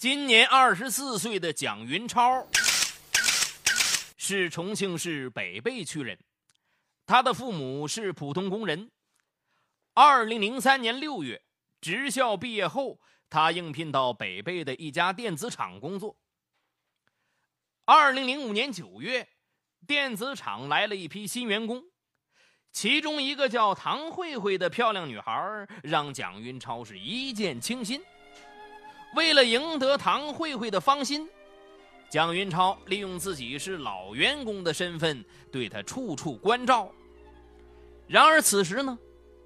今年二十四岁的蒋云超是重庆市北碚区人，他的父母是普通工人。二零零三年六月，职校毕业后，他应聘到北碚的一家电子厂工作。二零零五年九月，电子厂来了一批新员工，其中一个叫唐慧慧的漂亮女孩，让蒋云超是一见倾心。为了赢得唐慧慧的芳心，蒋云超利用自己是老员工的身份，对她处处关照。然而此时呢，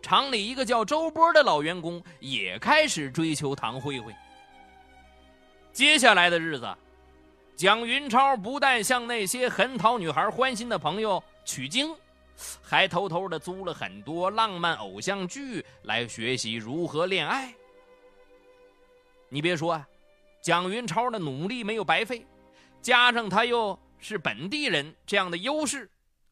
厂里一个叫周波的老员工也开始追求唐慧慧。接下来的日子，蒋云超不但向那些很讨女孩欢心的朋友取经，还偷偷的租了很多浪漫偶像剧来学习如何恋爱。你别说啊，蒋云超的努力没有白费，加上他又是本地人这样的优势，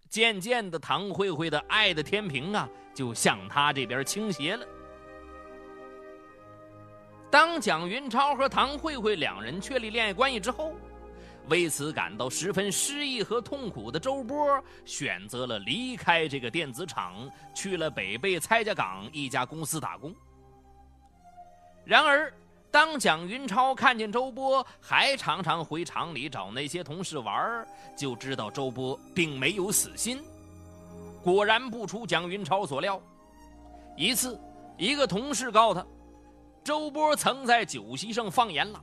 渐渐的，唐慧慧的爱的天平啊就向他这边倾斜了。当蒋云超和唐慧慧两人确立恋爱关系之后，为此感到十分失意和痛苦的周波选择了离开这个电子厂，去了北碚蔡家岗一家公司打工。然而，当蒋云超看见周波还常常回厂里找那些同事玩，就知道周波并没有死心。果然不出蒋云超所料，一次，一个同事告他，周波曾在酒席上放言了，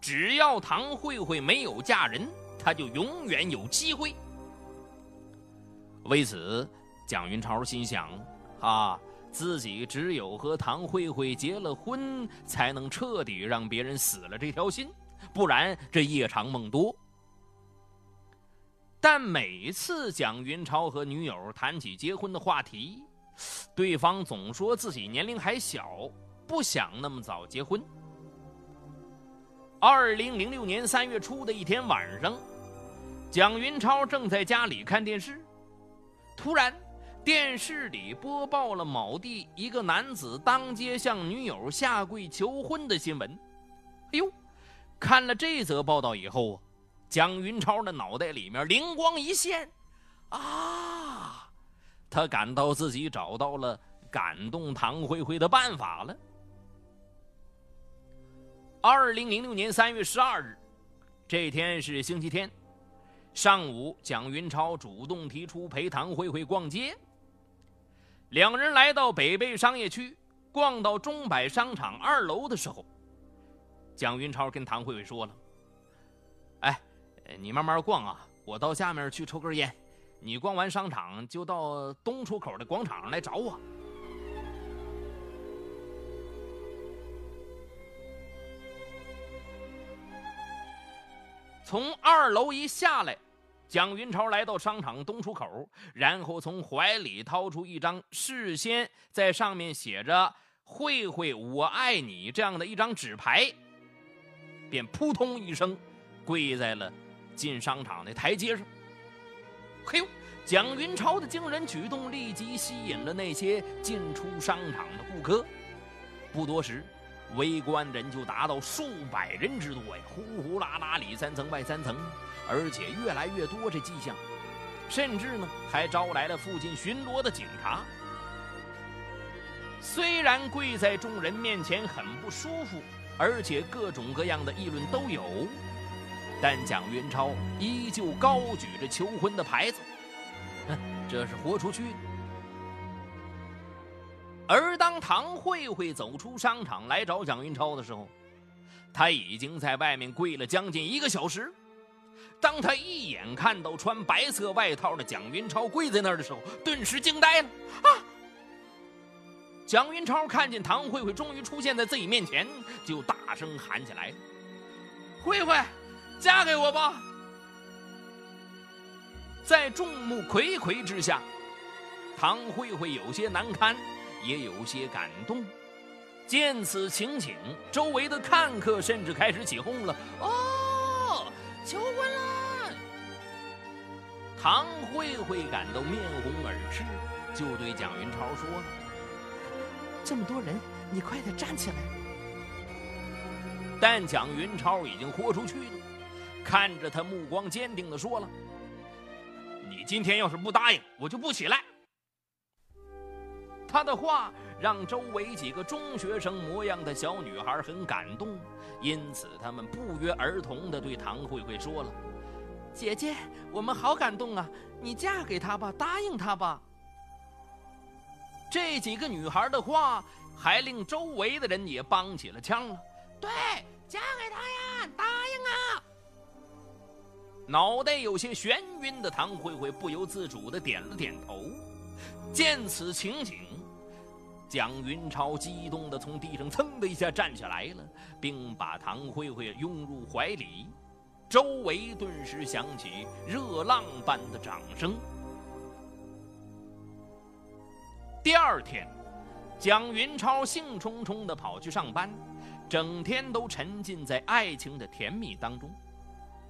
只要唐慧慧没有嫁人，他就永远有机会。为此，蒋云超心想：啊。自己只有和唐慧慧结了婚，才能彻底让别人死了这条心，不然这夜长梦多。但每次蒋云超和女友谈起结婚的话题，对方总说自己年龄还小，不想那么早结婚。二零零六年三月初的一天晚上，蒋云超正在家里看电视，突然。电视里播报了某地一个男子当街向女友下跪求婚的新闻。哎呦，看了这则报道以后，蒋云超的脑袋里面灵光一现，啊，他感到自己找到了感动唐慧慧的办法了。二零零六年三月十二日，这天是星期天，上午，蒋云超主动提出陪唐慧慧逛街。两人来到北碚商业区，逛到中百商场二楼的时候，蒋云超跟唐慧慧说了：“哎，你慢慢逛啊，我到下面去抽根烟。你逛完商场就到东出口的广场上来找我。”从二楼一下来。蒋云超来到商场东出口，然后从怀里掏出一张事先在上面写着“慧慧我爱你”这样的一张纸牌，便扑通一声跪在了进商场的台阶上。嘿呦！蒋云超的惊人举动立即吸引了那些进出商场的顾客，不多时，围观人就达到数百人之多呀！呼呼啦啦，里三层外三层。而且越来越多这迹象，甚至呢还招来了附近巡逻的警察。虽然跪在众人面前很不舒服，而且各种各样的议论都有，但蒋云超依旧高举着求婚的牌子，哼这是豁出去。而当唐慧慧走出商场来找蒋云超的时候，他已经在外面跪了将近一个小时。当他一眼看到穿白色外套的蒋云超跪在那儿的时候，顿时惊呆了。啊！蒋云超看见唐慧慧终于出现在自己面前，就大声喊起来：“慧慧，嫁给我吧！”在众目睽睽之下，唐慧慧有些难堪，也有些感动。见此情景，周围的看客甚至开始起哄了：“哦，求婚了！”唐慧慧感到面红耳赤，就对蒋云超说了：“这么多人，你快点站起来。”但蒋云超已经豁出去了，看着他，目光坚定地说了：“你今天要是不答应，我就不起来。”他的话让周围几个中学生模样的小女孩很感动，因此他们不约而同地对唐慧慧说了：“姐姐，我们好感动啊！你嫁给他吧，答应他吧。”这几个女孩的话还令周围的人也帮起了腔了。对，嫁给他呀，答应啊！脑袋有些眩晕的唐慧慧不由自主的点了点头。见此情景，蒋云超激动的从地上噌的一下站起来了，并把唐慧慧拥入怀里。周围顿时响起热浪般的掌声。第二天，蒋云超兴冲冲的跑去上班，整天都沉浸在爱情的甜蜜当中。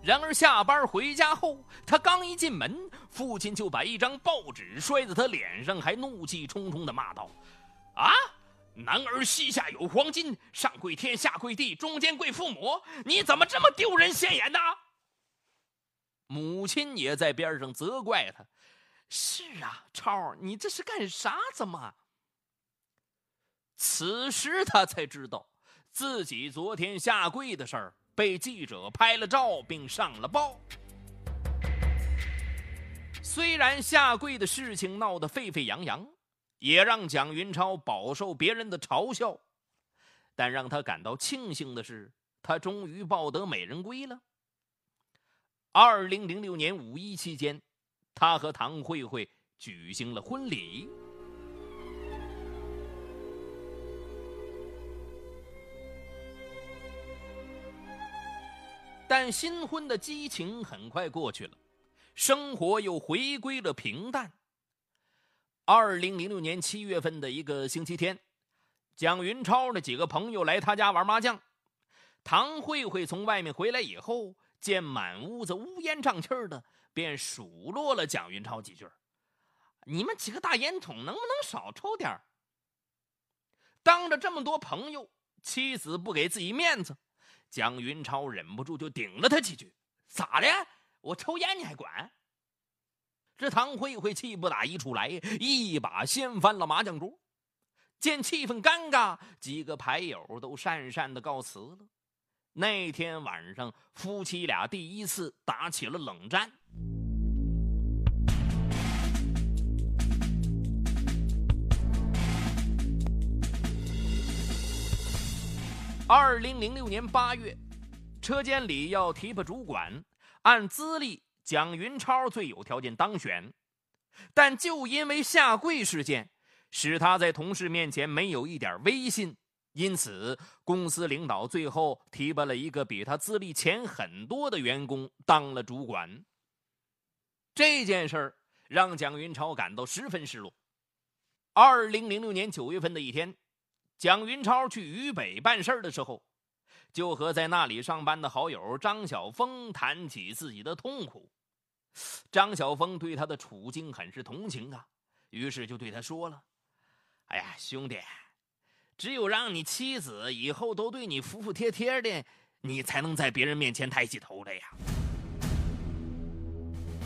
然而下班回家后，他刚一进门，父亲就把一张报纸摔在他脸上，还怒气冲冲的骂道：“啊，男儿膝下有黄金，上跪天，下跪地，中间跪父母，你怎么这么丢人现眼呢？”母亲也在边上责怪他。是啊，超，你这是干啥子嘛？此时他才知道，自己昨天下跪的事儿被记者拍了照并上了报。虽然下跪的事情闹得沸沸扬扬，也让蒋云超饱受别人的嘲笑，但让他感到庆幸的是，他终于抱得美人归了。二零零六年五一期间。他和唐慧慧举行了婚礼，但新婚的激情很快过去了，生活又回归了平淡。二零零六年七月份的一个星期天，蒋云超的几个朋友来他家玩麻将，唐慧慧从外面回来以后，见满屋子乌烟瘴气的。便数落了蒋云超几句：“你们几个大烟筒能不能少抽点当着这么多朋友，妻子不给自己面子，蒋云超忍不住就顶了他几句：“咋的？我抽烟你还管？”这唐慧慧气不打一处来，一把掀翻了麻将桌。见气氛尴尬，几个牌友都讪讪的告辞了。那天晚上，夫妻俩第一次打起了冷战。二零零六年八月，车间里要提拔主管，按资历，蒋云超最有条件当选，但就因为下跪事件，使他在同事面前没有一点威信，因此公司领导最后提拔了一个比他资历浅很多的员工当了主管。这件事儿让蒋云超感到十分失落。二零零六年九月份的一天。蒋云超去渝北办事的时候，就和在那里上班的好友张晓峰谈起自己的痛苦。张晓峰对他的处境很是同情啊，于是就对他说了：“哎呀，兄弟，只有让你妻子以后都对你服服帖帖的，你才能在别人面前抬起头来呀。”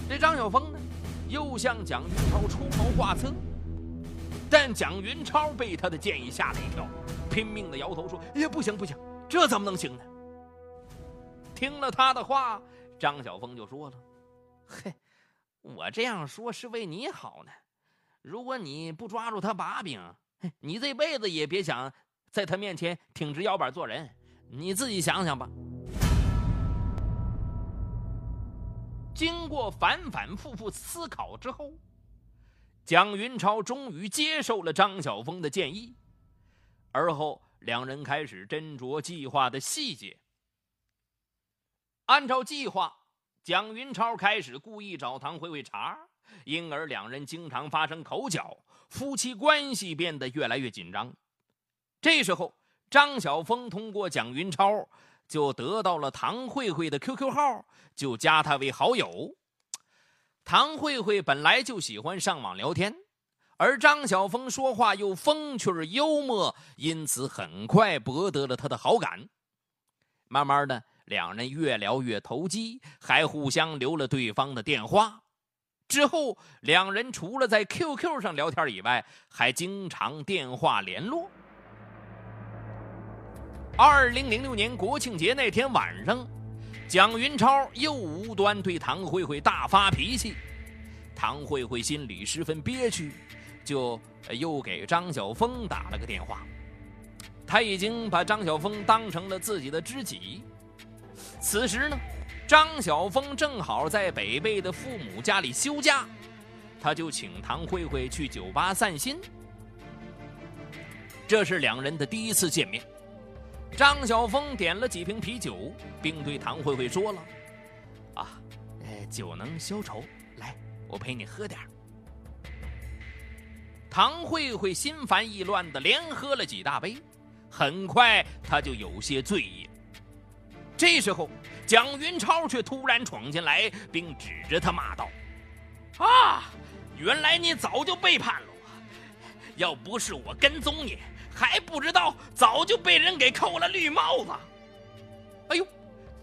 这张晓峰呢，又向蒋云超出谋划策。但蒋云超被他的建议吓了一跳，拼命的摇头说：“也不行不行，这怎么能行呢？”听了他的话，张晓峰就说了：“ 嘿，我这样说是为你好呢。如果你不抓住他把柄，你这辈子也别想在他面前挺直腰板做人。你自己想想吧。”经过反反复复思考之后。蒋云超终于接受了张晓峰的建议，而后两人开始斟酌计划的细节。按照计划，蒋云超开始故意找唐慧慧茬，因而两人经常发生口角，夫妻关系变得越来越紧张。这时候，张晓峰通过蒋云超就得到了唐慧慧的 QQ 号，就加她为好友。唐慧慧本来就喜欢上网聊天，而张晓峰说话又风趣幽默，因此很快博得了她的好感。慢慢的，两人越聊越投机，还互相留了对方的电话。之后，两人除了在 QQ 上聊天以外，还经常电话联络。二零零六年国庆节那天晚上，蒋云超又无端对唐慧慧大发脾气，唐慧慧心里十分憋屈，就又给张晓峰打了个电话。他已经把张晓峰当成了自己的知己。此时呢？张晓峰正好在北碚的父母家里休假，他就请唐慧慧去酒吧散心。这是两人的第一次见面。张晓峰点了几瓶啤酒，并对唐慧慧说了：“啊，呃，酒能消愁，来，我陪你喝点唐慧慧心烦意乱的连喝了几大杯，很快她就有些醉意。这时候。蒋云超却突然闯进来，并指着他骂道：“啊，原来你早就背叛了我！要不是我跟踪你，还不知道早就被人给扣了绿帽子。”哎呦，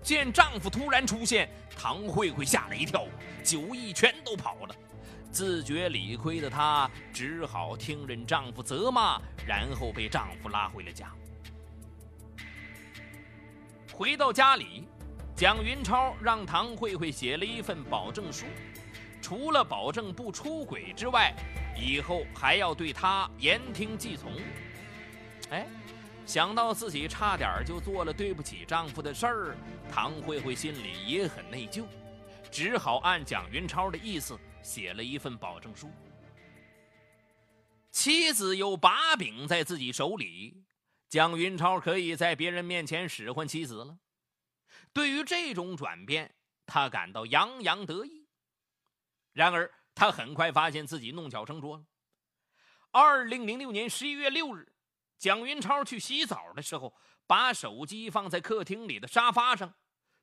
见丈夫突然出现，唐慧慧吓了一跳，酒意全都跑了。自觉理亏的她只好听任丈夫责骂，然后被丈夫拉回了家。回到家里。蒋云超让唐慧慧写了一份保证书，除了保证不出轨之外，以后还要对她言听计从。哎，想到自己差点就做了对不起丈夫的事儿，唐慧慧心里也很内疚，只好按蒋云超的意思写了一份保证书。妻子有把柄在自己手里，蒋云超可以在别人面前使唤妻子了。对于这种转变，他感到洋洋得意。然而，他很快发现自己弄巧成拙了。二零零六年十一月六日，蒋云超去洗澡的时候，把手机放在客厅里的沙发上。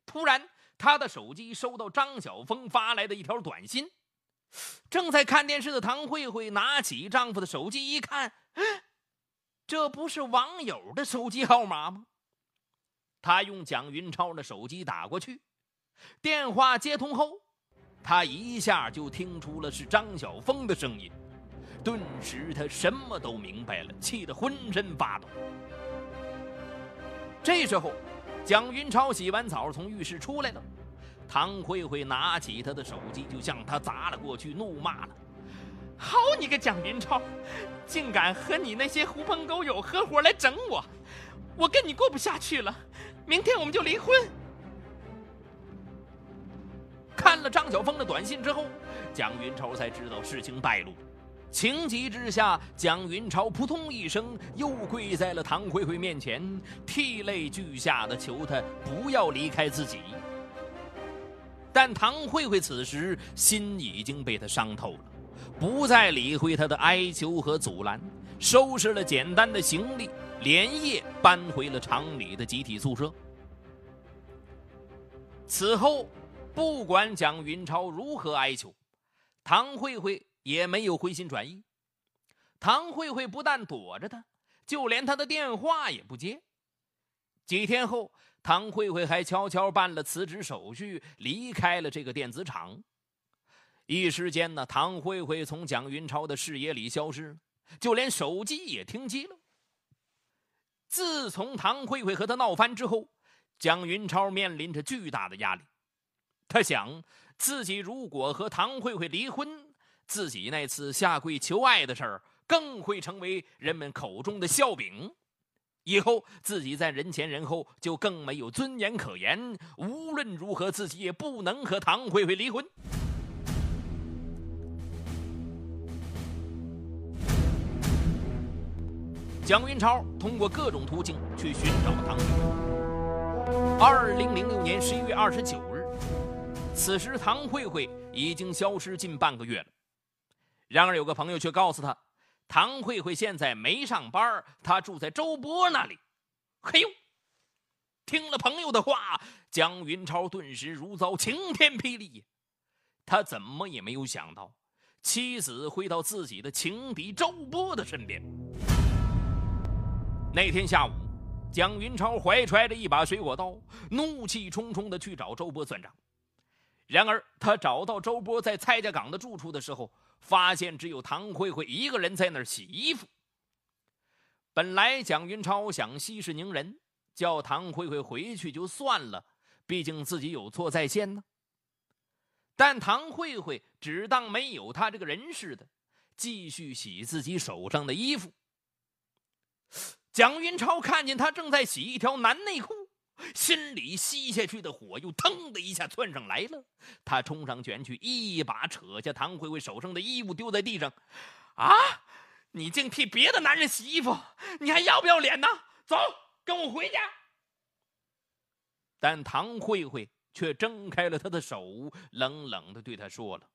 突然，他的手机收到张晓峰发来的一条短信。正在看电视的唐慧慧拿起丈夫的手机一看，这不是网友的手机号码吗？他用蒋云超的手机打过去，电话接通后，他一下就听出了是张晓峰的声音，顿时他什么都明白了，气得浑身发抖。这时候，蒋云超洗完澡从浴室出来了，唐慧慧拿起他的手机就向他砸了过去，怒骂了：“好你个蒋云超，竟敢和你那些狐朋狗友合伙来整我！我跟你过不下去了。”明天我们就离婚。看了张晓峰的短信之后，蒋云超才知道事情败露，情急之下，蒋云超扑通一声又跪在了唐慧慧面前，涕泪俱下的求她不要离开自己。但唐慧慧此时心已经被他伤透了，不再理会他的哀求和阻拦，收拾了简单的行李。连夜搬回了厂里的集体宿舍。此后，不管蒋云超如何哀求，唐慧慧也没有回心转意。唐慧慧不但躲着他，就连他的电话也不接。几天后，唐慧慧还悄悄办了辞职手续，离开了这个电子厂。一时间呢，唐慧慧从蒋云超的视野里消失了，就连手机也停机了。自从唐慧慧和他闹翻之后，蒋云超面临着巨大的压力。他想，自己如果和唐慧慧离婚，自己那次下跪求爱的事儿更会成为人们口中的笑柄。以后自己在人前人后就更没有尊严可言。无论如何，自己也不能和唐慧慧离婚。蒋云超通过各种途径去寻找唐慧慧。二零零六年十一月二十九日，此时唐慧慧已经消失近半个月了。然而，有个朋友却告诉他，唐慧慧现在没上班，她住在周波那里。嘿呦！听了朋友的话，蒋云超顿时如遭晴天霹雳。他怎么也没有想到，妻子会到自己的情敌周波的身边。那天下午，蒋云超怀揣着一把水果刀，怒气冲冲地去找周波算账。然而，他找到周波在蔡家岗的住处的时候，发现只有唐慧慧一个人在那儿洗衣服。本来蒋云超想息事宁人，叫唐慧慧回去就算了，毕竟自己有错在先呢。但唐慧慧只当没有他这个人似的，继续洗自己手上的衣服。蒋云超看见他正在洗一条男内裤，心里吸下去的火又腾的一下窜上来了。他冲上前去，一把扯下唐慧慧手上的衣服，丢在地上。啊！你竟替别的男人洗衣服，你还要不要脸呢？走，跟我回家。但唐慧慧却挣开了他的手，冷冷的对他说了：“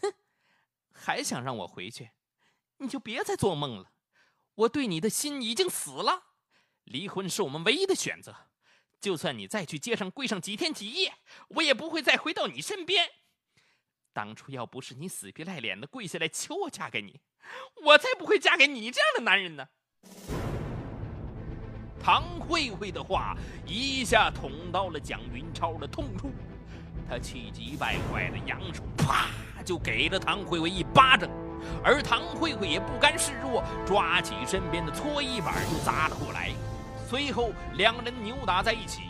哼，还想让我回去，你就别再做梦了。”我对你的心已经死了，离婚是我们唯一的选择。就算你再去街上跪上几天几夜，我也不会再回到你身边。当初要不是你死皮赖脸的跪下来求我嫁给你，我才不会嫁给你这样的男人呢。唐慧慧的话一下捅到了蒋云超的痛处，他气急败坏的扬手，啪就给了唐慧慧一巴掌。而唐慧慧也不甘示弱，抓起身边的搓衣板就砸了过来。随后两人扭打在一起。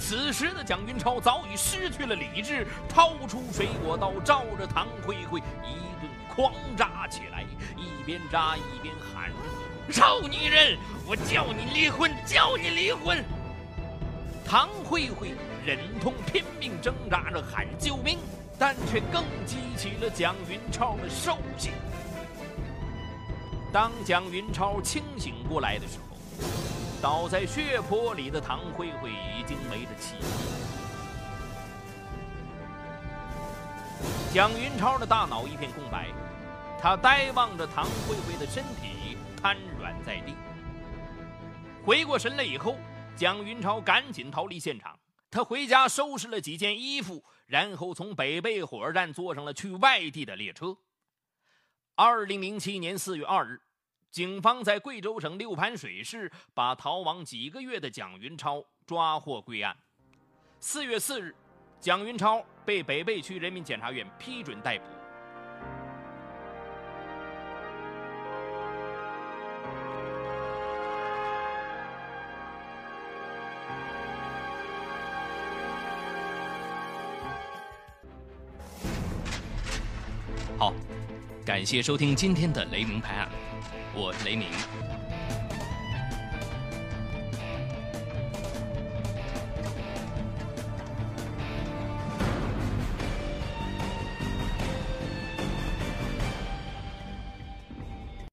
此时的蒋云超早已失去了理智，掏出水果刀，照着唐慧慧一顿狂扎起来，一边扎一边喊：“臭女人，我叫你离婚，叫你离婚！”唐慧慧忍痛拼命挣扎着喊救命。但却更激起了蒋云超的兽性。当蒋云超清醒过来的时候，倒在血泊里的唐慧慧已经没了气息。蒋云超的大脑一片空白，他呆望着唐慧慧的身体瘫软在地。回过神来以后，蒋云超赶紧逃离现场。他回家收拾了几件衣服，然后从北碚火车站坐上了去外地的列车。二零零七年四月二日，警方在贵州省六盘水市把逃亡几个月的蒋云超抓获归案。四月四日，蒋云超被北碚区人民检察院批准逮捕。感谢收听今天的雷鸣拍案，我是雷鸣。